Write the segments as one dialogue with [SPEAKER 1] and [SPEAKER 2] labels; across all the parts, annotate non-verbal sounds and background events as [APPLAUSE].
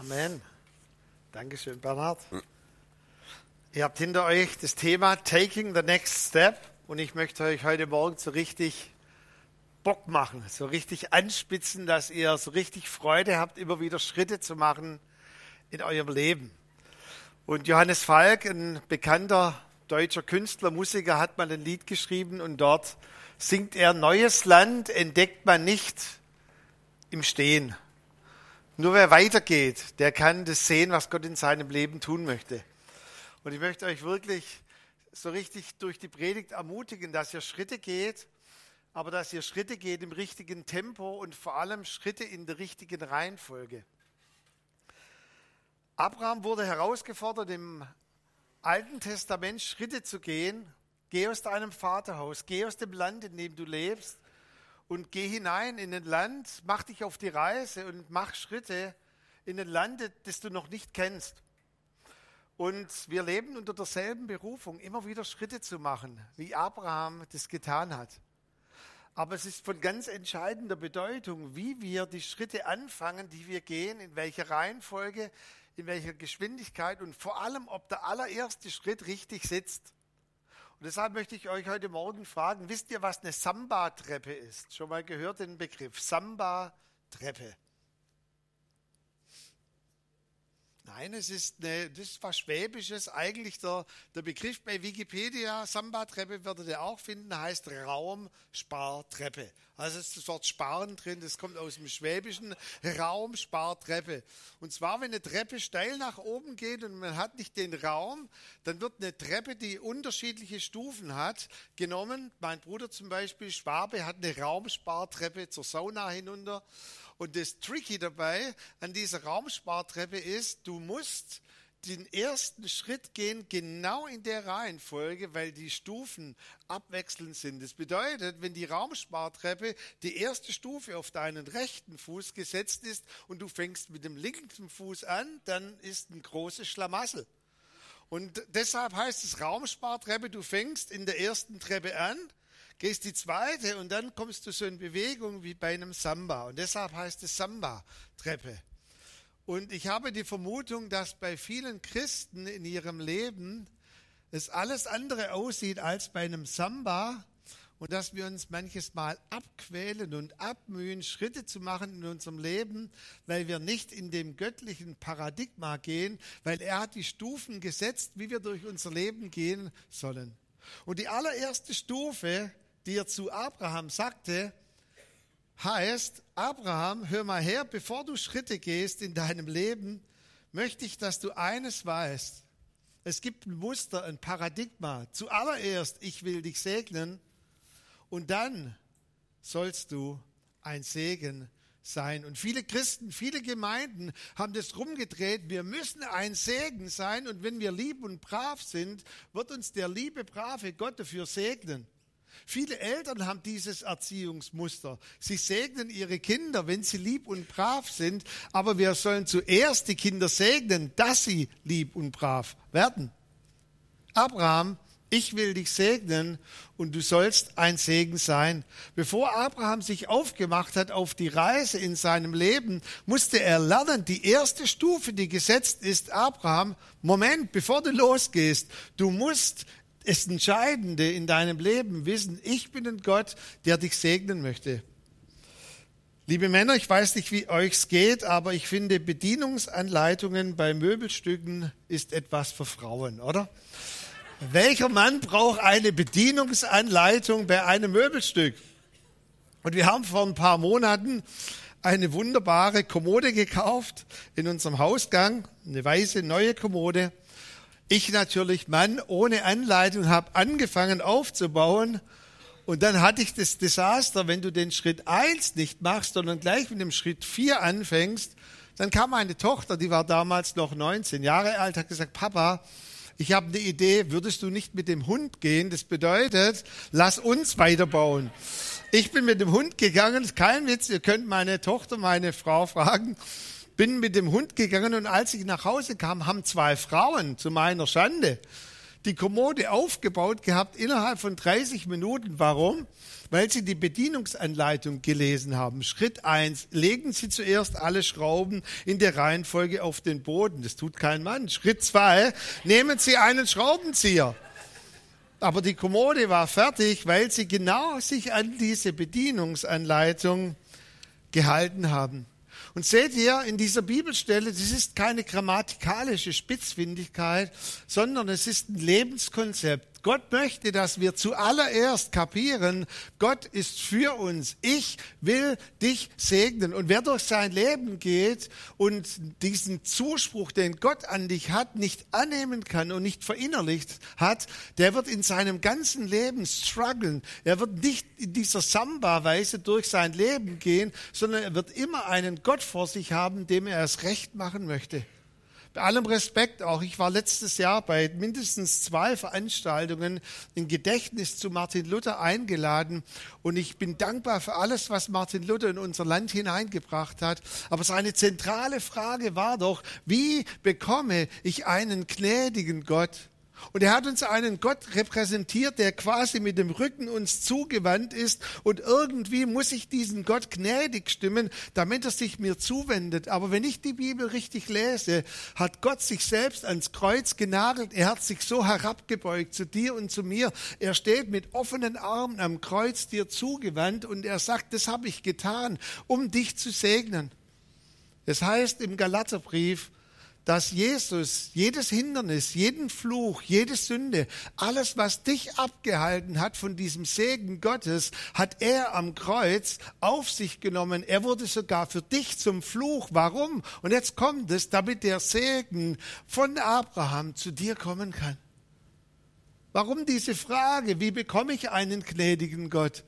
[SPEAKER 1] Amen. Dankeschön, Bernhard. Ihr habt hinter euch das Thema Taking the Next Step und ich möchte euch heute Morgen so richtig Bock machen, so richtig anspitzen, dass ihr so richtig Freude habt, immer wieder Schritte zu machen in eurem Leben. Und Johannes Falk, ein bekannter deutscher Künstler, Musiker, hat mal ein Lied geschrieben und dort singt er, Neues Land entdeckt man nicht im Stehen. Nur wer weitergeht, der kann das sehen, was Gott in seinem Leben tun möchte. Und ich möchte euch wirklich so richtig durch die Predigt ermutigen, dass ihr Schritte geht, aber dass ihr Schritte geht im richtigen Tempo und vor allem Schritte in der richtigen Reihenfolge. Abraham wurde herausgefordert, im Alten Testament Schritte zu gehen. Geh aus deinem Vaterhaus, geh aus dem Land, in dem du lebst und geh hinein in ein Land, mach dich auf die Reise und mach Schritte in ein Land, das du noch nicht kennst. Und wir leben unter derselben Berufung, immer wieder Schritte zu machen, wie Abraham das getan hat. Aber es ist von ganz entscheidender Bedeutung, wie wir die Schritte anfangen, die wir gehen, in welcher Reihenfolge, in welcher Geschwindigkeit und vor allem, ob der allererste Schritt richtig sitzt. Und deshalb möchte ich euch heute Morgen fragen, wisst ihr, was eine Samba-Treppe ist? Schon mal gehört den Begriff Samba-Treppe. Nein, es ist, eine, das ist was Schwäbisches. Eigentlich der, der Begriff bei Wikipedia, Samba-Treppe, werdet ihr auch finden, heißt Raumspartreppe. Also ist das Wort Sparen drin, das kommt aus dem Schwäbischen, Raumspartreppe. Und zwar, wenn eine Treppe steil nach oben geht und man hat nicht den Raum, dann wird eine Treppe, die unterschiedliche Stufen hat, genommen. Mein Bruder zum Beispiel, Schwabe, hat eine Raumspartreppe zur Sauna hinunter. Und das Tricky dabei an dieser Raumspartreppe ist, du musst den ersten Schritt gehen, genau in der Reihenfolge, weil die Stufen abwechselnd sind. Das bedeutet, wenn die Raumspartreppe die erste Stufe auf deinen rechten Fuß gesetzt ist und du fängst mit dem linken Fuß an, dann ist ein großes Schlamassel. Und deshalb heißt es Raumspartreppe, du fängst in der ersten Treppe an gehst die zweite und dann kommst du so in Bewegung wie bei einem Samba. Und deshalb heißt es Samba-Treppe. Und ich habe die Vermutung, dass bei vielen Christen in ihrem Leben es alles andere aussieht als bei einem Samba und dass wir uns manches Mal abquälen und abmühen, Schritte zu machen in unserem Leben, weil wir nicht in dem göttlichen Paradigma gehen, weil er hat die Stufen gesetzt, wie wir durch unser Leben gehen sollen. Und die allererste Stufe die er zu Abraham sagte, heißt, Abraham, hör mal her, bevor du Schritte gehst in deinem Leben, möchte ich, dass du eines weißt. Es gibt ein Muster, ein Paradigma. Zuallererst, ich will dich segnen und dann sollst du ein Segen sein. Und viele Christen, viele Gemeinden haben das rumgedreht. Wir müssen ein Segen sein und wenn wir lieb und brav sind, wird uns der liebe, brave Gott dafür segnen. Viele Eltern haben dieses Erziehungsmuster. Sie segnen ihre Kinder, wenn sie lieb und brav sind, aber wir sollen zuerst die Kinder segnen, dass sie lieb und brav werden. Abraham, ich will dich segnen und du sollst ein Segen sein. Bevor Abraham sich aufgemacht hat auf die Reise in seinem Leben, musste er lernen, die erste Stufe, die gesetzt ist, Abraham, Moment, bevor du losgehst, du musst das Entscheidende in deinem Leben wissen, ich bin ein Gott, der dich segnen möchte. Liebe Männer, ich weiß nicht, wie euch's geht, aber ich finde, Bedienungsanleitungen bei Möbelstücken ist etwas für Frauen, oder? Welcher Mann braucht eine Bedienungsanleitung bei einem Möbelstück? Und wir haben vor ein paar Monaten eine wunderbare Kommode gekauft in unserem Hausgang, eine weiße neue Kommode. Ich natürlich, Mann, ohne Anleitung habe angefangen aufzubauen. Und dann hatte ich das Desaster, wenn du den Schritt eins nicht machst, sondern gleich mit dem Schritt vier anfängst, dann kam meine Tochter, die war damals noch 19 Jahre alt, hat gesagt, Papa, ich habe eine Idee, würdest du nicht mit dem Hund gehen? Das bedeutet, lass uns weiterbauen. Ich bin mit dem Hund gegangen, kein Witz, ihr könnt meine Tochter, meine Frau fragen bin mit dem Hund gegangen und als ich nach Hause kam, haben zwei Frauen zu meiner Schande die Kommode aufgebaut gehabt innerhalb von 30 Minuten. Warum? Weil sie die Bedienungsanleitung gelesen haben. Schritt eins: Legen Sie zuerst alle Schrauben in der Reihenfolge auf den Boden. Das tut kein Mann. Schritt zwei: Nehmen Sie einen Schraubenzieher. Aber die Kommode war fertig, weil sie genau sich an diese Bedienungsanleitung gehalten haben. Und seht ihr in dieser Bibelstelle, das ist keine grammatikalische Spitzfindigkeit, sondern es ist ein Lebenskonzept. Gott möchte, dass wir zuallererst kapieren, Gott ist für uns. Ich will dich segnen. Und wer durch sein Leben geht und diesen Zuspruch, den Gott an dich hat, nicht annehmen kann und nicht verinnerlicht hat, der wird in seinem ganzen Leben strugglen. Er wird nicht in dieser Samba-Weise durch sein Leben gehen, sondern er wird immer einen Gott vor sich haben, dem er es recht machen möchte. Bei allem Respekt auch, ich war letztes Jahr bei mindestens zwei Veranstaltungen im Gedächtnis zu Martin Luther eingeladen und ich bin dankbar für alles, was Martin Luther in unser Land hineingebracht hat. Aber seine zentrale Frage war doch, wie bekomme ich einen gnädigen Gott? Und er hat uns einen Gott repräsentiert, der quasi mit dem Rücken uns zugewandt ist. Und irgendwie muss ich diesen Gott gnädig stimmen, damit er sich mir zuwendet. Aber wenn ich die Bibel richtig lese, hat Gott sich selbst ans Kreuz genagelt. Er hat sich so herabgebeugt zu dir und zu mir. Er steht mit offenen Armen am Kreuz dir zugewandt und er sagt, das habe ich getan, um dich zu segnen. Es heißt im Galaterbrief, dass Jesus jedes Hindernis, jeden Fluch, jede Sünde, alles, was dich abgehalten hat von diesem Segen Gottes, hat er am Kreuz auf sich genommen. Er wurde sogar für dich zum Fluch. Warum? Und jetzt kommt es, damit der Segen von Abraham zu dir kommen kann. Warum diese Frage? Wie bekomme ich einen gnädigen Gott?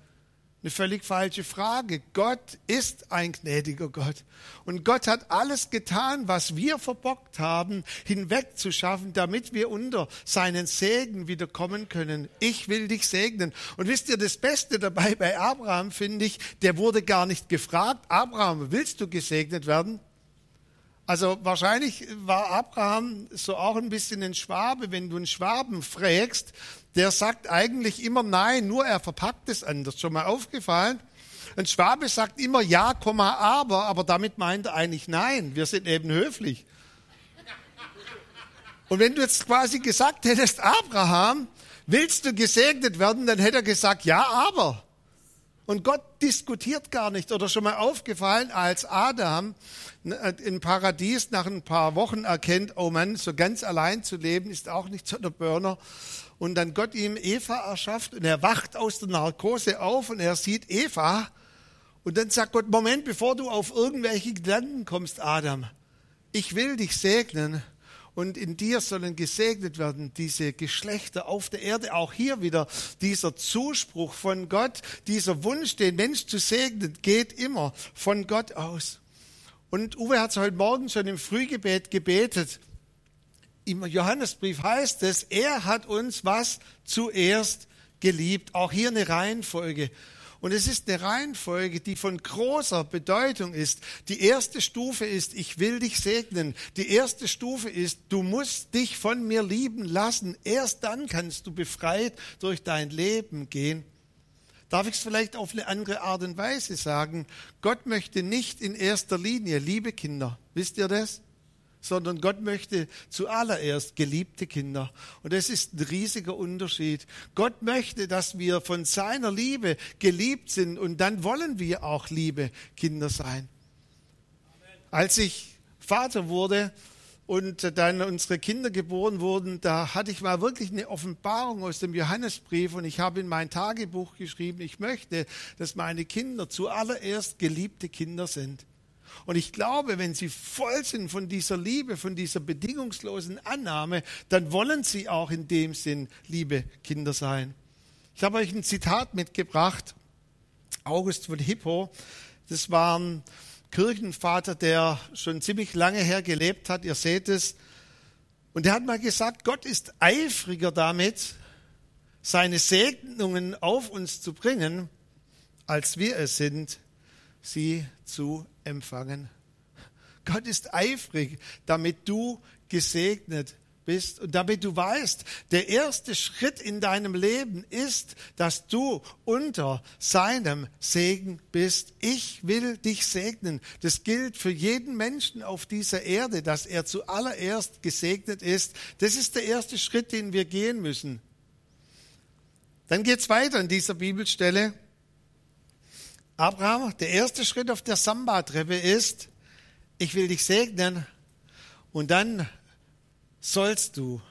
[SPEAKER 1] Eine völlig falsche Frage. Gott ist ein gnädiger Gott. Und Gott hat alles getan, was wir verbockt haben, hinwegzuschaffen, damit wir unter seinen Segen wieder kommen können. Ich will dich segnen. Und wisst ihr, das Beste dabei bei Abraham finde ich, der wurde gar nicht gefragt, Abraham, willst du gesegnet werden? Also wahrscheinlich war Abraham so auch ein bisschen ein Schwabe. Wenn du einen Schwaben fragst, der sagt eigentlich immer nein, nur er verpackt es anders. Schon mal aufgefallen? Ein Schwabe sagt immer ja, aber, aber damit meint er eigentlich nein. Wir sind eben höflich. Und wenn du jetzt quasi gesagt hättest, Abraham, willst du gesegnet werden, dann hätte er gesagt, ja, aber. Und Gott diskutiert gar nicht. Oder schon mal aufgefallen, als Adam äh, im Paradies nach ein paar Wochen erkennt, oh Mann, so ganz allein zu leben ist auch nicht so der Burner. Und dann Gott ihm Eva erschafft und er wacht aus der Narkose auf und er sieht Eva. Und dann sagt Gott, Moment, bevor du auf irgendwelche Gedanken kommst, Adam, ich will dich segnen und in dir sollen gesegnet werden diese Geschlechter auf der Erde. Auch hier wieder dieser Zuspruch von Gott, dieser Wunsch, den Mensch zu segnen, geht immer von Gott aus. Und Uwe hat es heute Morgen schon im Frühgebet gebetet. Im Johannesbrief heißt es, er hat uns was zuerst geliebt. Auch hier eine Reihenfolge. Und es ist eine Reihenfolge, die von großer Bedeutung ist. Die erste Stufe ist, ich will dich segnen. Die erste Stufe ist, du musst dich von mir lieben lassen. Erst dann kannst du befreit durch dein Leben gehen. Darf ich es vielleicht auf eine andere Art und Weise sagen? Gott möchte nicht in erster Linie, liebe Kinder, wisst ihr das? Sondern Gott möchte zuallererst geliebte Kinder. Und das ist ein riesiger Unterschied. Gott möchte, dass wir von seiner Liebe geliebt sind und dann wollen wir auch liebe Kinder sein. Als ich Vater wurde und dann unsere Kinder geboren wurden, da hatte ich mal wirklich eine Offenbarung aus dem Johannesbrief und ich habe in mein Tagebuch geschrieben, ich möchte, dass meine Kinder zuallererst geliebte Kinder sind. Und ich glaube, wenn sie voll sind von dieser Liebe, von dieser bedingungslosen Annahme, dann wollen sie auch in dem Sinn liebe Kinder sein. Ich habe euch ein Zitat mitgebracht, August von Hippo. Das war ein Kirchenvater, der schon ziemlich lange her gelebt hat. Ihr seht es. Und er hat mal gesagt, Gott ist eifriger damit, seine Segnungen auf uns zu bringen, als wir es sind, sie zu empfangen. Gott ist eifrig, damit du gesegnet bist und damit du weißt, der erste Schritt in deinem Leben ist, dass du unter seinem Segen bist. Ich will dich segnen. Das gilt für jeden Menschen auf dieser Erde, dass er zuallererst gesegnet ist. Das ist der erste Schritt, den wir gehen müssen. Dann geht es weiter in dieser Bibelstelle. Abraham, der erste Schritt auf der Samba-Treppe ist, ich will dich segnen und dann sollst du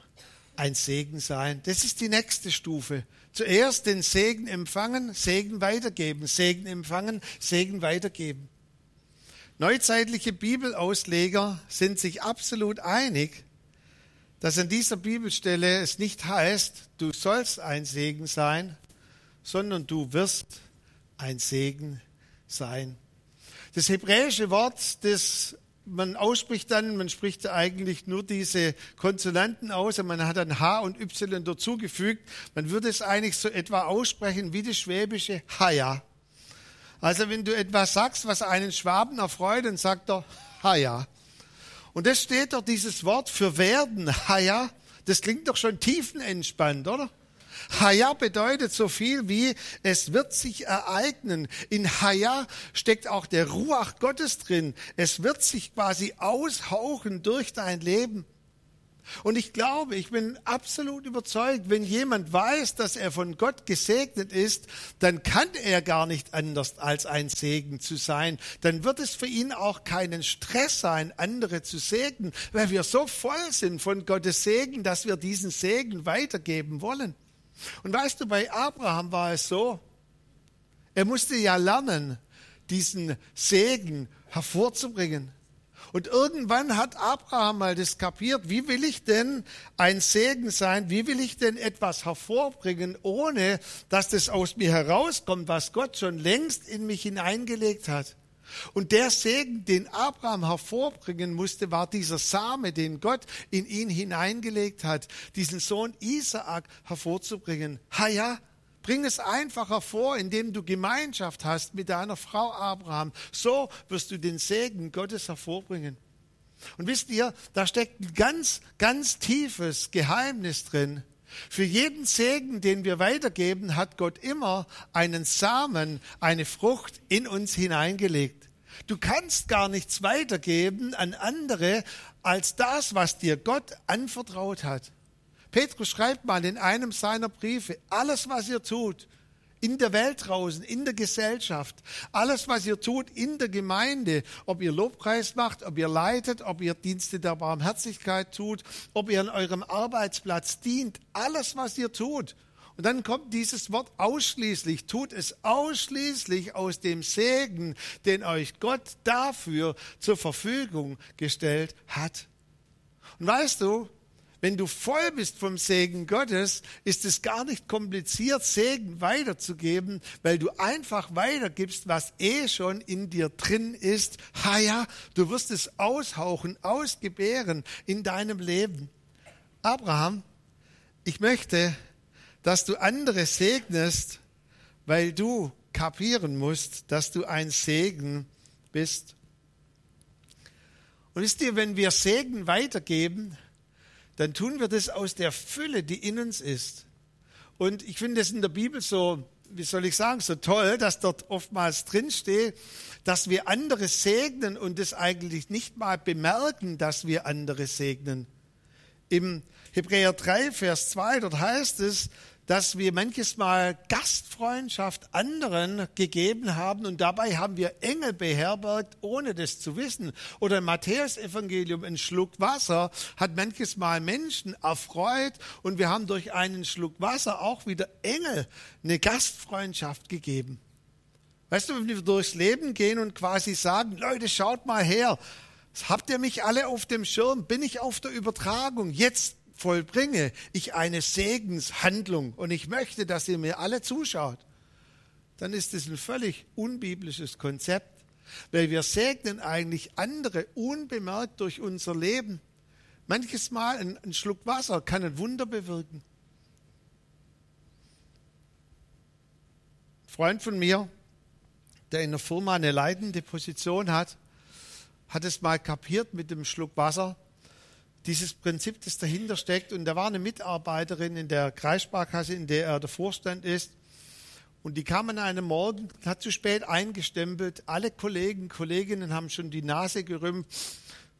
[SPEAKER 1] ein Segen sein. Das ist die nächste Stufe. Zuerst den Segen empfangen, Segen weitergeben, Segen empfangen, Segen weitergeben. Neuzeitliche Bibelausleger sind sich absolut einig, dass an dieser Bibelstelle es nicht heißt, du sollst ein Segen sein, sondern du wirst ein Segen sein. Das hebräische Wort, das man ausspricht dann, man spricht eigentlich nur diese Konsonanten aus und man hat dann H und Y dazugefügt. Man würde es eigentlich so etwa aussprechen wie das schwäbische Haja. Also wenn du etwas sagst, was einen Schwaben erfreut, dann sagt er Haja. Und das steht doch dieses Wort für werden, Haja. Das klingt doch schon tiefenentspannt, oder? Haya bedeutet so viel wie, es wird sich ereignen. In Haya steckt auch der Ruach Gottes drin. Es wird sich quasi aushauchen durch dein Leben. Und ich glaube, ich bin absolut überzeugt, wenn jemand weiß, dass er von Gott gesegnet ist, dann kann er gar nicht anders als ein Segen zu sein. Dann wird es für ihn auch keinen Stress sein, andere zu segnen, weil wir so voll sind von Gottes Segen, dass wir diesen Segen weitergeben wollen. Und weißt du, bei Abraham war es so, er musste ja lernen, diesen Segen hervorzubringen. Und irgendwann hat Abraham mal das kapiert, wie will ich denn ein Segen sein, wie will ich denn etwas hervorbringen, ohne dass das aus mir herauskommt, was Gott schon längst in mich hineingelegt hat. Und der Segen, den Abraham hervorbringen musste, war dieser Same, den Gott in ihn hineingelegt hat, diesen Sohn Isaak hervorzubringen. Ha ja, bring es einfach hervor, indem du Gemeinschaft hast mit deiner Frau Abraham. So wirst du den Segen Gottes hervorbringen. Und wisst ihr, da steckt ein ganz, ganz tiefes Geheimnis drin. Für jeden Segen, den wir weitergeben, hat Gott immer einen Samen, eine Frucht in uns hineingelegt. Du kannst gar nichts weitergeben an andere als das, was dir Gott anvertraut hat. Petrus schreibt mal in einem seiner Briefe, alles, was ihr tut, in der Welt draußen, in der Gesellschaft, alles, was ihr tut in der Gemeinde, ob ihr Lobpreis macht, ob ihr leitet, ob ihr Dienste der Barmherzigkeit tut, ob ihr an eurem Arbeitsplatz dient, alles, was ihr tut. Und dann kommt dieses Wort ausschließlich, tut es ausschließlich aus dem Segen, den euch Gott dafür zur Verfügung gestellt hat. Und weißt du, wenn du voll bist vom Segen Gottes, ist es gar nicht kompliziert, Segen weiterzugeben, weil du einfach weitergibst, was eh schon in dir drin ist. Ha ja, du wirst es aushauchen, ausgebären in deinem Leben. Abraham, ich möchte, dass du andere segnest, weil du kapieren musst, dass du ein Segen bist. Und wisst ihr, wenn wir Segen weitergeben, dann tun wir das aus der Fülle, die in uns ist. Und ich finde es in der Bibel so, wie soll ich sagen, so toll, dass dort oftmals drinsteht, dass wir andere segnen und es eigentlich nicht mal bemerken, dass wir andere segnen. Im Hebräer 3, Vers 2, dort heißt es, dass wir manches Mal Gastfreundschaft anderen gegeben haben und dabei haben wir Engel beherbergt, ohne das zu wissen. Oder im Matthäus-Evangelium, ein Schluck Wasser hat manches Mal Menschen erfreut und wir haben durch einen Schluck Wasser auch wieder Engel eine Gastfreundschaft gegeben. Weißt du, wenn wir durchs Leben gehen und quasi sagen, Leute, schaut mal her, habt ihr mich alle auf dem Schirm? Bin ich auf der Übertragung? Jetzt vollbringe ich eine Segenshandlung und ich möchte, dass ihr mir alle zuschaut, dann ist es ein völlig unbiblisches Konzept, weil wir segnen eigentlich andere unbemerkt durch unser Leben. Manches Mal ein, ein Schluck Wasser kann ein Wunder bewirken. Ein Freund von mir, der in der Firma eine leitende Position hat, hat es mal kapiert mit dem Schluck Wasser dieses Prinzip, das dahinter steckt. Und da war eine Mitarbeiterin in der Kreissparkasse, in der er der Vorstand ist. Und die kam an einem Morgen, hat zu spät eingestempelt. Alle Kollegen, Kolleginnen haben schon die Nase gerümpft,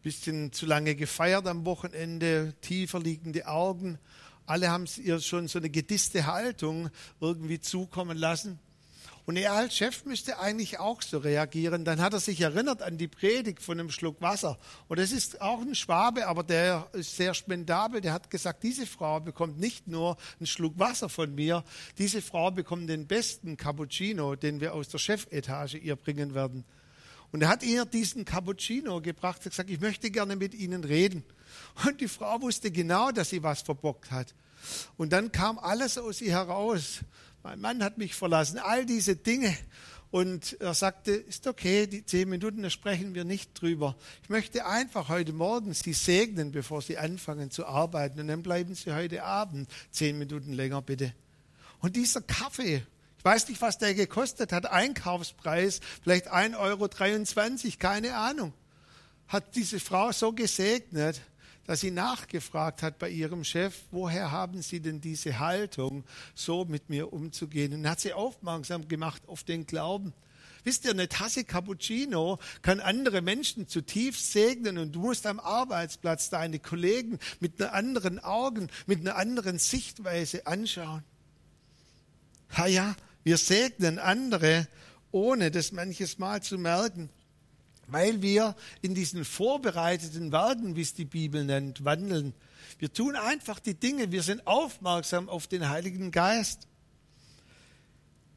[SPEAKER 1] bisschen zu lange gefeiert am Wochenende, tiefer liegende Augen. Alle haben ihr schon so eine gedisste Haltung irgendwie zukommen lassen. Und er als Chef müsste eigentlich auch so reagieren. Dann hat er sich erinnert an die Predigt von einem Schluck Wasser. Und das ist auch ein Schwabe, aber der ist sehr spendabel. Der hat gesagt, diese Frau bekommt nicht nur einen Schluck Wasser von mir, diese Frau bekommt den besten Cappuccino, den wir aus der Chefetage ihr bringen werden. Und er hat ihr diesen Cappuccino gebracht und gesagt, ich möchte gerne mit Ihnen reden. Und die Frau wusste genau, dass sie was verbockt hat. Und dann kam alles aus ihr heraus mein Mann hat mich verlassen, all diese Dinge. Und er sagte, ist okay, die zehn Minuten, da sprechen wir nicht drüber. Ich möchte einfach heute Morgen Sie segnen, bevor Sie anfangen zu arbeiten. Und dann bleiben Sie heute Abend zehn Minuten länger, bitte. Und dieser Kaffee, ich weiß nicht, was der gekostet hat, Einkaufspreis, vielleicht 1,23 Euro, keine Ahnung, hat diese Frau so gesegnet, dass sie nachgefragt hat bei ihrem Chef, woher haben Sie denn diese Haltung, so mit mir umzugehen? Und hat sie aufmerksam gemacht auf den Glauben. Wisst ihr, eine Tasse Cappuccino kann andere Menschen zutiefst segnen und du musst am Arbeitsplatz deine Kollegen mit einer anderen Augen, mit einer anderen Sichtweise anschauen. Ha ja, wir segnen andere, ohne das manches Mal zu merken weil wir in diesen vorbereiteten Werken, wie es die Bibel nennt, wandeln. Wir tun einfach die Dinge, wir sind aufmerksam auf den Heiligen Geist.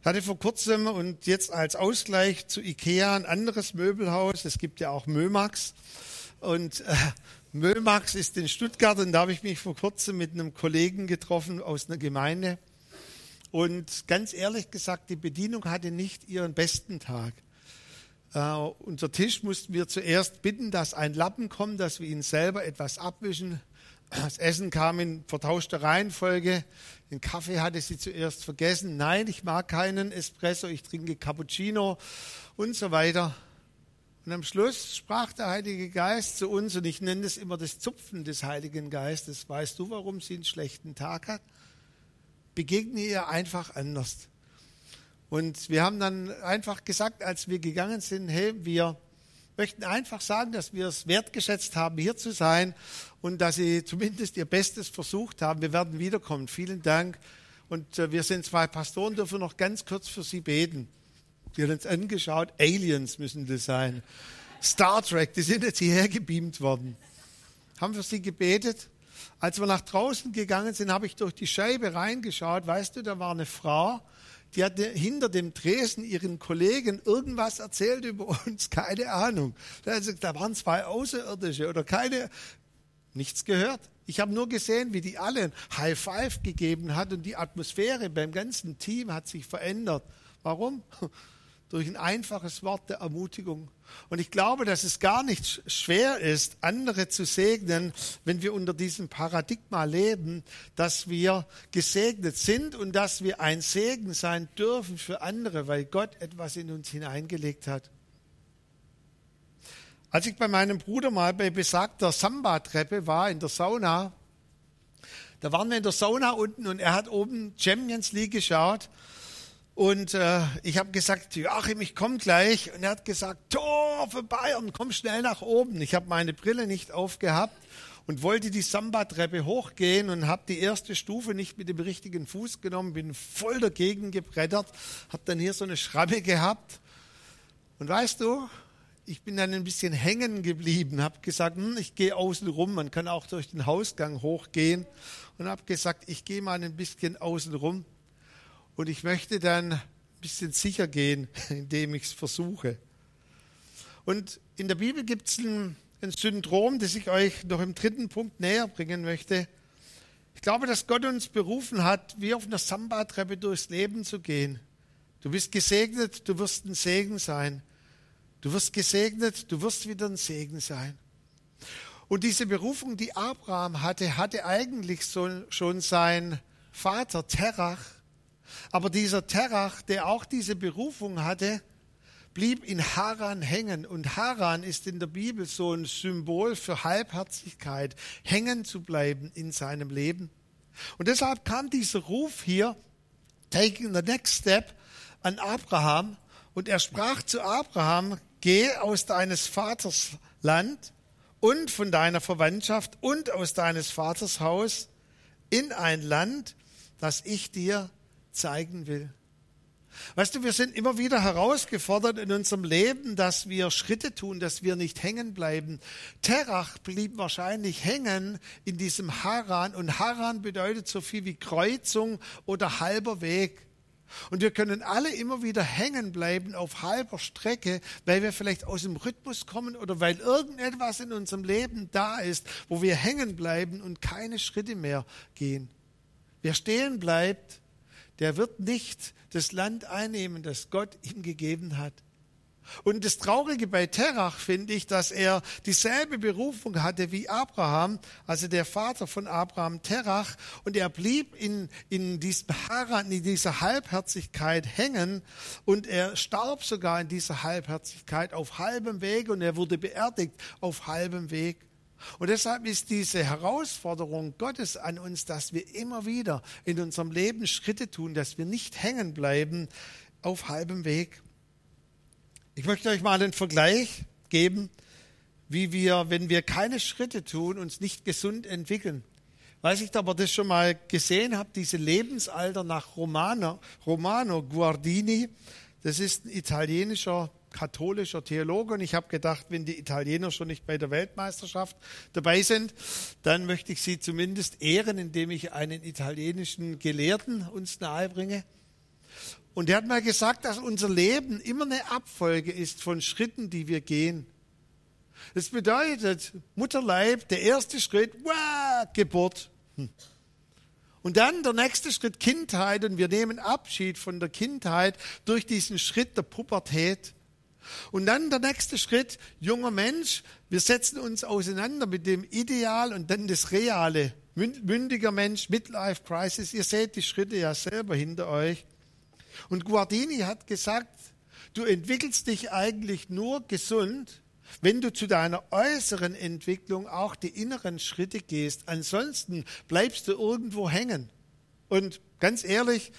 [SPEAKER 1] Ich hatte vor kurzem und jetzt als Ausgleich zu Ikea ein anderes Möbelhaus. Es gibt ja auch Mömax. Und äh, Mömax ist in Stuttgart und da habe ich mich vor kurzem mit einem Kollegen getroffen aus einer Gemeinde. Und ganz ehrlich gesagt, die Bedienung hatte nicht ihren besten Tag. Uh, unser Tisch mussten wir zuerst bitten, dass ein Lappen kommt, dass wir ihn selber etwas abwischen. Das Essen kam in vertauschter Reihenfolge. Den Kaffee hatte sie zuerst vergessen. Nein, ich mag keinen Espresso, ich trinke Cappuccino und so weiter. Und am Schluss sprach der Heilige Geist zu uns, und ich nenne es immer das Zupfen des Heiligen Geistes. Weißt du, warum sie einen schlechten Tag hat? Begegne ihr einfach anders. Und wir haben dann einfach gesagt, als wir gegangen sind, hey, wir möchten einfach sagen, dass wir es wertgeschätzt haben, hier zu sein und dass Sie zumindest Ihr Bestes versucht haben. Wir werden wiederkommen. Vielen Dank. Und äh, wir sind zwei Pastoren, dürfen noch ganz kurz für Sie beten. Wir haben uns angeschaut, Aliens müssen das sein. Star Trek, die sind jetzt hierher gebeamt worden. Haben für Sie gebetet. Als wir nach draußen gegangen sind, habe ich durch die Scheibe reingeschaut. Weißt du, da war eine Frau, die hat hinter dem Tresen ihren Kollegen irgendwas erzählt über [LAUGHS] uns, keine Ahnung. Da waren zwei Außerirdische oder keine, nichts gehört. Ich habe nur gesehen, wie die alle ein High Five gegeben hat und die Atmosphäre beim ganzen Team hat sich verändert. Warum? Durch ein einfaches Wort der Ermutigung. Und ich glaube, dass es gar nicht schwer ist, andere zu segnen, wenn wir unter diesem Paradigma leben, dass wir gesegnet sind und dass wir ein Segen sein dürfen für andere, weil Gott etwas in uns hineingelegt hat. Als ich bei meinem Bruder mal bei besagter Samba-Treppe war in der Sauna, da waren wir in der Sauna unten und er hat oben Champions League geschaut und äh, ich habe gesagt, Joachim, ich komme gleich. Und er hat gesagt, Tor für Bayern, komm schnell nach oben. Ich habe meine Brille nicht aufgehabt und wollte die Samba-Treppe hochgehen und habe die erste Stufe nicht mit dem richtigen Fuß genommen, bin voll dagegen gebrettert, habe dann hier so eine Schramme gehabt. Und weißt du, ich bin dann ein bisschen hängen geblieben, habe gesagt, hm, ich gehe außen rum, man kann auch durch den Hausgang hochgehen und habe gesagt, ich gehe mal ein bisschen außen rum. Und ich möchte dann ein bisschen sicher gehen, [LAUGHS] indem ich es versuche. Und in der Bibel gibt es ein, ein Syndrom, das ich euch noch im dritten Punkt näher bringen möchte. Ich glaube, dass Gott uns berufen hat, wie auf einer Samba-Treppe durchs Leben zu gehen. Du bist gesegnet, du wirst ein Segen sein. Du wirst gesegnet, du wirst wieder ein Segen sein. Und diese Berufung, die Abraham hatte, hatte eigentlich so, schon sein Vater Terach aber dieser Terach, der auch diese Berufung hatte, blieb in Haran hängen. Und Haran ist in der Bibel so ein Symbol für Halbherzigkeit, hängen zu bleiben in seinem Leben. Und deshalb kam dieser Ruf hier, taking the next step, an Abraham. Und er sprach zu Abraham, geh aus deines Vaters Land und von deiner Verwandtschaft und aus deines Vaters Haus in ein Land, das ich dir zeigen will. Weißt du, wir sind immer wieder herausgefordert in unserem Leben, dass wir Schritte tun, dass wir nicht hängen bleiben. Terach blieb wahrscheinlich hängen in diesem Haran und Haran bedeutet so viel wie Kreuzung oder halber Weg. Und wir können alle immer wieder hängen bleiben auf halber Strecke, weil wir vielleicht aus dem Rhythmus kommen oder weil irgendetwas in unserem Leben da ist, wo wir hängen bleiben und keine Schritte mehr gehen. Wer stehen bleibt, der wird nicht das Land einnehmen, das Gott ihm gegeben hat. Und das Traurige bei Terach finde ich, dass er dieselbe Berufung hatte wie Abraham, also der Vater von Abraham, Terach, und er blieb in, in diesem Haran, in dieser Halbherzigkeit hängen und er starb sogar in dieser Halbherzigkeit auf halbem Weg und er wurde beerdigt auf halbem Weg. Und deshalb ist diese Herausforderung Gottes an uns, dass wir immer wieder in unserem Leben Schritte tun, dass wir nicht hängen bleiben auf halbem Weg. Ich möchte euch mal einen Vergleich geben, wie wir, wenn wir keine Schritte tun, uns nicht gesund entwickeln. Weiß ich aber das schon mal gesehen habe, diese Lebensalter nach Romano, Romano Guardini, das ist ein italienischer katholischer Theologe und ich habe gedacht, wenn die Italiener schon nicht bei der Weltmeisterschaft dabei sind, dann möchte ich sie zumindest ehren, indem ich einen italienischen Gelehrten uns nahebringe. Und er hat mal gesagt, dass unser Leben immer eine Abfolge ist von Schritten, die wir gehen. Das bedeutet, Mutterleib, der erste Schritt, wow, Geburt. Hm. Und dann der nächste Schritt Kindheit und wir nehmen Abschied von der Kindheit durch diesen Schritt der Pubertät. Und dann der nächste Schritt, junger Mensch, wir setzen uns auseinander mit dem Ideal und dann das Reale. Mündiger Mensch, Midlife Crisis, ihr seht die Schritte ja selber hinter euch. Und Guardini hat gesagt, du entwickelst dich eigentlich nur gesund, wenn du zu deiner äußeren Entwicklung auch die inneren Schritte gehst. Ansonsten bleibst du irgendwo hängen. Und ganz ehrlich,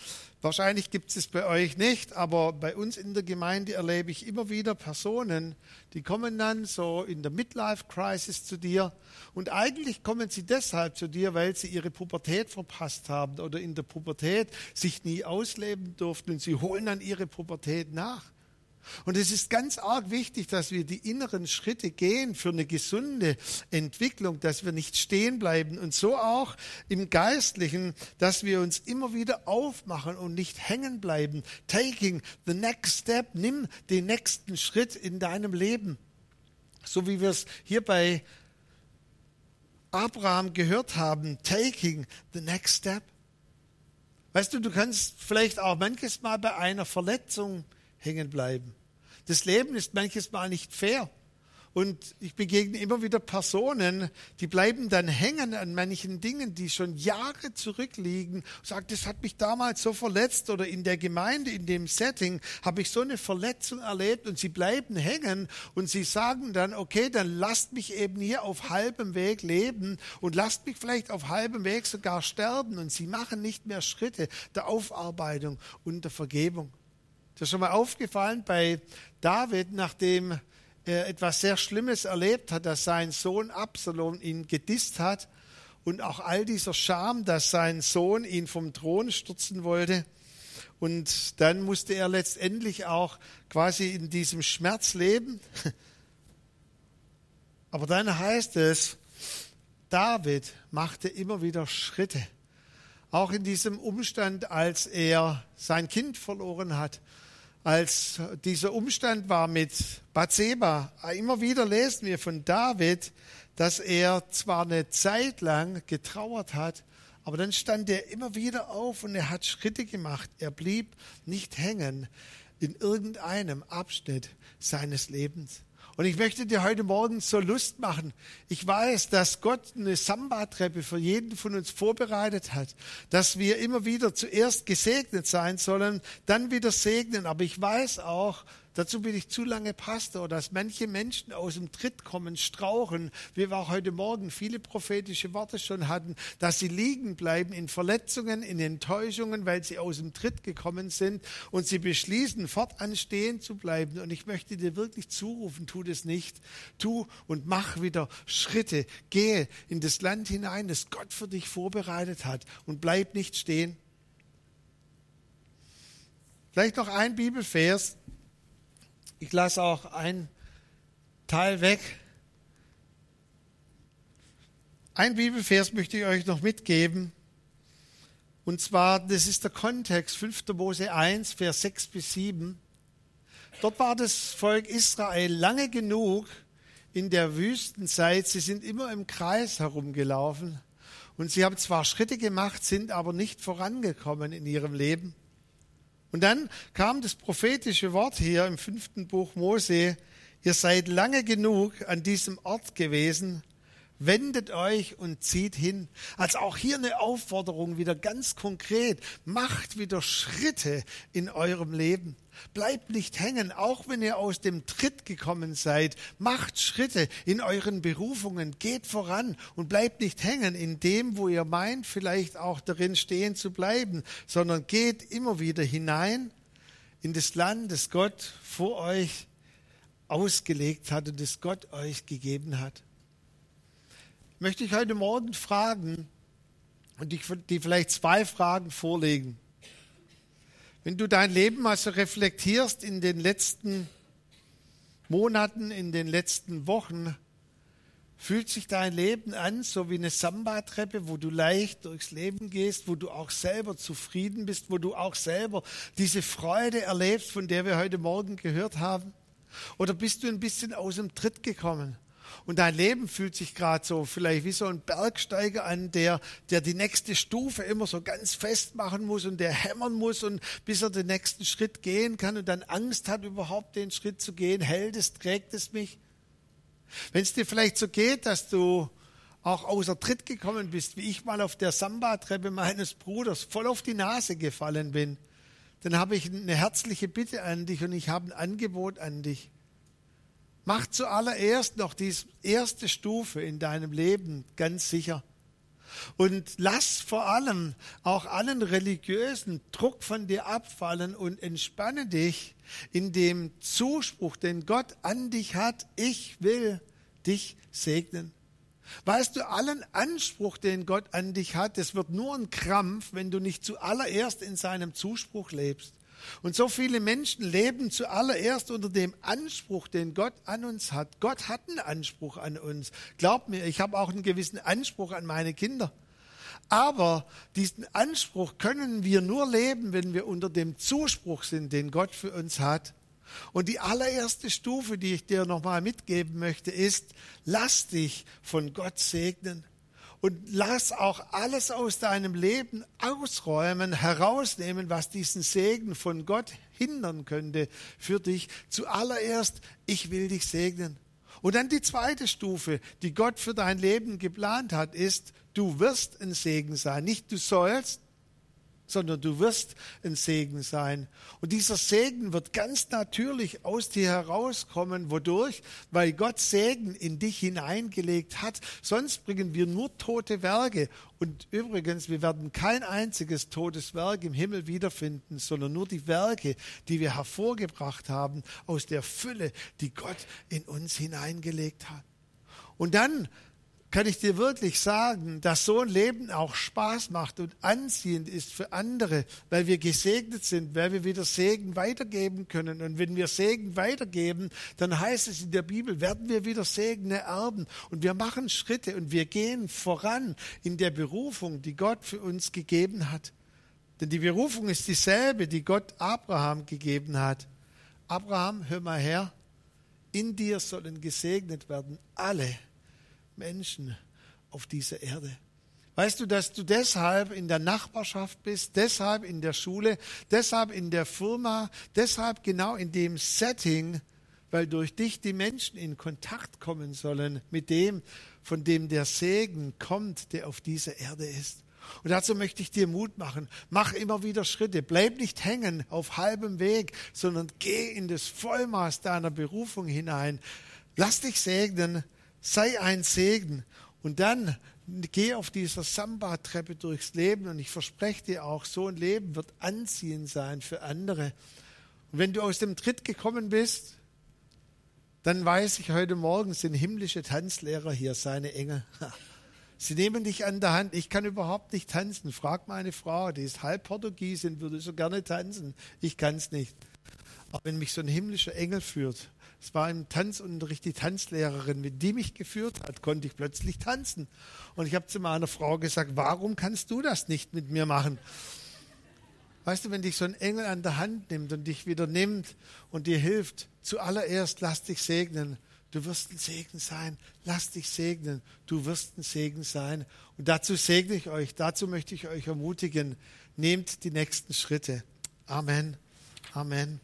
[SPEAKER 1] Wahrscheinlich gibt es bei euch nicht, aber bei uns in der Gemeinde erlebe ich immer wieder Personen, die kommen dann so in der Midlife-Crisis zu dir und eigentlich kommen sie deshalb zu dir, weil sie ihre Pubertät verpasst haben oder in der Pubertät sich nie ausleben durften und sie holen dann ihre Pubertät nach. Und es ist ganz arg wichtig, dass wir die inneren Schritte gehen für eine gesunde Entwicklung, dass wir nicht stehen bleiben und so auch im Geistlichen, dass wir uns immer wieder aufmachen und nicht hängen bleiben. Taking the next step, nimm den nächsten Schritt in deinem Leben. So wie wir es hier bei Abraham gehört haben, taking the next step. Weißt du, du kannst vielleicht auch manches Mal bei einer Verletzung hängen bleiben. Das Leben ist manches Mal nicht fair. Und ich begegne immer wieder Personen, die bleiben dann hängen an manchen Dingen, die schon Jahre zurückliegen. Und sagen, das hat mich damals so verletzt oder in der Gemeinde, in dem Setting habe ich so eine Verletzung erlebt und sie bleiben hängen und sie sagen dann, okay, dann lasst mich eben hier auf halbem Weg leben und lasst mich vielleicht auf halbem Weg sogar sterben und sie machen nicht mehr Schritte der Aufarbeitung und der Vergebung. Das ist schon mal aufgefallen bei David, nachdem er etwas sehr Schlimmes erlebt hat, dass sein Sohn Absalom ihn gedisst hat und auch all dieser Scham, dass sein Sohn ihn vom Thron stürzen wollte. Und dann musste er letztendlich auch quasi in diesem Schmerz leben. Aber dann heißt es, David machte immer wieder Schritte. Auch in diesem Umstand, als er sein Kind verloren hat als dieser Umstand war mit Bathseba, immer wieder lesen wir von David, dass er zwar eine Zeit lang getrauert hat, aber dann stand er immer wieder auf und er hat Schritte gemacht. Er blieb nicht hängen in irgendeinem Abschnitt seines Lebens. Und ich möchte dir heute Morgen so Lust machen. Ich weiß, dass Gott eine Samba-Treppe für jeden von uns vorbereitet hat, dass wir immer wieder zuerst gesegnet sein sollen, dann wieder segnen. Aber ich weiß auch, Dazu bin ich zu lange Pastor, dass manche Menschen aus dem Tritt kommen, strauchen, wie wir auch heute Morgen viele prophetische Worte schon hatten, dass sie liegen bleiben in Verletzungen, in Enttäuschungen, weil sie aus dem Tritt gekommen sind und sie beschließen, fortan stehen zu bleiben. Und ich möchte dir wirklich zurufen, tu das nicht. Tu und mach wieder Schritte. Gehe in das Land hinein, das Gott für dich vorbereitet hat und bleib nicht stehen. Vielleicht noch ein Bibelvers, ich lasse auch einen Teil weg. Ein Bibelvers möchte ich euch noch mitgeben. Und zwar, das ist der Kontext, 5. Mose 1, Vers 6 bis 7. Dort war das Volk Israel lange genug in der Wüstenzeit. Sie sind immer im Kreis herumgelaufen. Und sie haben zwar Schritte gemacht, sind aber nicht vorangekommen in ihrem Leben. Und dann kam das prophetische Wort hier im fünften Buch Mose, ihr seid lange genug an diesem Ort gewesen, wendet euch und zieht hin. Also auch hier eine Aufforderung wieder ganz konkret. Macht wieder Schritte in eurem Leben. Bleibt nicht hängen, auch wenn ihr aus dem Tritt gekommen seid. Macht Schritte in euren Berufungen, geht voran und bleibt nicht hängen in dem, wo ihr meint, vielleicht auch darin stehen zu bleiben, sondern geht immer wieder hinein in das Land, das Gott vor euch ausgelegt hat und das Gott euch gegeben hat. Möchte ich heute Morgen fragen und die vielleicht zwei Fragen vorlegen. Wenn du dein Leben also reflektierst in den letzten Monaten, in den letzten Wochen, fühlt sich dein Leben an, so wie eine Samba-Treppe, wo du leicht durchs Leben gehst, wo du auch selber zufrieden bist, wo du auch selber diese Freude erlebst, von der wir heute Morgen gehört haben? Oder bist du ein bisschen aus dem Tritt gekommen? Und dein Leben fühlt sich gerade so vielleicht wie so ein Bergsteiger an, der, der die nächste Stufe immer so ganz fest machen muss und der hämmern muss und bis er den nächsten Schritt gehen kann und dann Angst hat, überhaupt den Schritt zu gehen. Hält es, trägt es mich? Wenn es dir vielleicht so geht, dass du auch außer Tritt gekommen bist, wie ich mal auf der Samba-Treppe meines Bruders voll auf die Nase gefallen bin, dann habe ich eine herzliche Bitte an dich und ich habe ein Angebot an dich. Mach zuallererst noch die erste Stufe in deinem Leben ganz sicher. Und lass vor allem auch allen religiösen Druck von dir abfallen und entspanne dich in dem Zuspruch, den Gott an dich hat. Ich will dich segnen. Weißt du, allen Anspruch, den Gott an dich hat, das wird nur ein Krampf, wenn du nicht zuallererst in seinem Zuspruch lebst. Und so viele Menschen leben zuallererst unter dem Anspruch, den Gott an uns hat. Gott hat einen Anspruch an uns. Glaub mir, ich habe auch einen gewissen Anspruch an meine Kinder. Aber diesen Anspruch können wir nur leben, wenn wir unter dem Zuspruch sind, den Gott für uns hat. Und die allererste Stufe, die ich dir nochmal mitgeben möchte, ist, lass dich von Gott segnen und lass auch alles aus deinem Leben ausräumen, herausnehmen, was diesen Segen von Gott hindern könnte für dich. Zuallererst, ich will dich segnen. Und dann die zweite Stufe, die Gott für dein Leben geplant hat, ist, du wirst ein Segen sein. Nicht du sollst, sondern du wirst ein Segen sein. Und dieser Segen wird ganz natürlich aus dir herauskommen. Wodurch? Weil Gott Segen in dich hineingelegt hat. Sonst bringen wir nur tote Werke. Und übrigens, wir werden kein einziges totes Werk im Himmel wiederfinden, sondern nur die Werke, die wir hervorgebracht haben aus der Fülle, die Gott in uns hineingelegt hat. Und dann kann ich dir wirklich sagen, dass so ein Leben auch Spaß macht und anziehend ist für andere, weil wir gesegnet sind, weil wir wieder Segen weitergeben können. Und wenn wir Segen weitergeben, dann heißt es in der Bibel, werden wir wieder Segen erben. Und wir machen Schritte und wir gehen voran in der Berufung, die Gott für uns gegeben hat. Denn die Berufung ist dieselbe, die Gott Abraham gegeben hat. Abraham, hör mal her, in dir sollen gesegnet werden alle Menschen auf dieser Erde. Weißt du, dass du deshalb in der Nachbarschaft bist, deshalb in der Schule, deshalb in der Firma, deshalb genau in dem Setting, weil durch dich die Menschen in Kontakt kommen sollen mit dem, von dem der Segen kommt, der auf dieser Erde ist. Und dazu möchte ich dir Mut machen. Mach immer wieder Schritte. Bleib nicht hängen auf halbem Weg, sondern geh in das Vollmaß deiner Berufung hinein. Lass dich segnen. Sei ein Segen. Und dann geh auf dieser Samba-Treppe durchs Leben. Und ich verspreche dir auch, so ein Leben wird anziehend sein für andere. Und wenn du aus dem Tritt gekommen bist, dann weiß ich, heute Morgen sind himmlische Tanzlehrer hier, seine Engel. Sie nehmen dich an der Hand. Ich kann überhaupt nicht tanzen. Frag meine Frau, die ist halb Portugiesin, würde so gerne tanzen. Ich kann es nicht. Aber wenn mich so ein himmlischer Engel führt, es war im Tanzunterricht die Tanzlehrerin, mit die mich geführt hat, konnte ich plötzlich tanzen. Und ich habe zu meiner Frau gesagt, warum kannst du das nicht mit mir machen? Weißt du, wenn dich so ein Engel an der Hand nimmt und dich wieder nimmt und dir hilft, zuallererst lass dich segnen Du wirst ein Segen sein. Lass dich segnen. Du wirst ein Segen sein. Und dazu segne ich euch. Dazu möchte ich euch ermutigen. Nehmt die nächsten Schritte. Amen. Amen.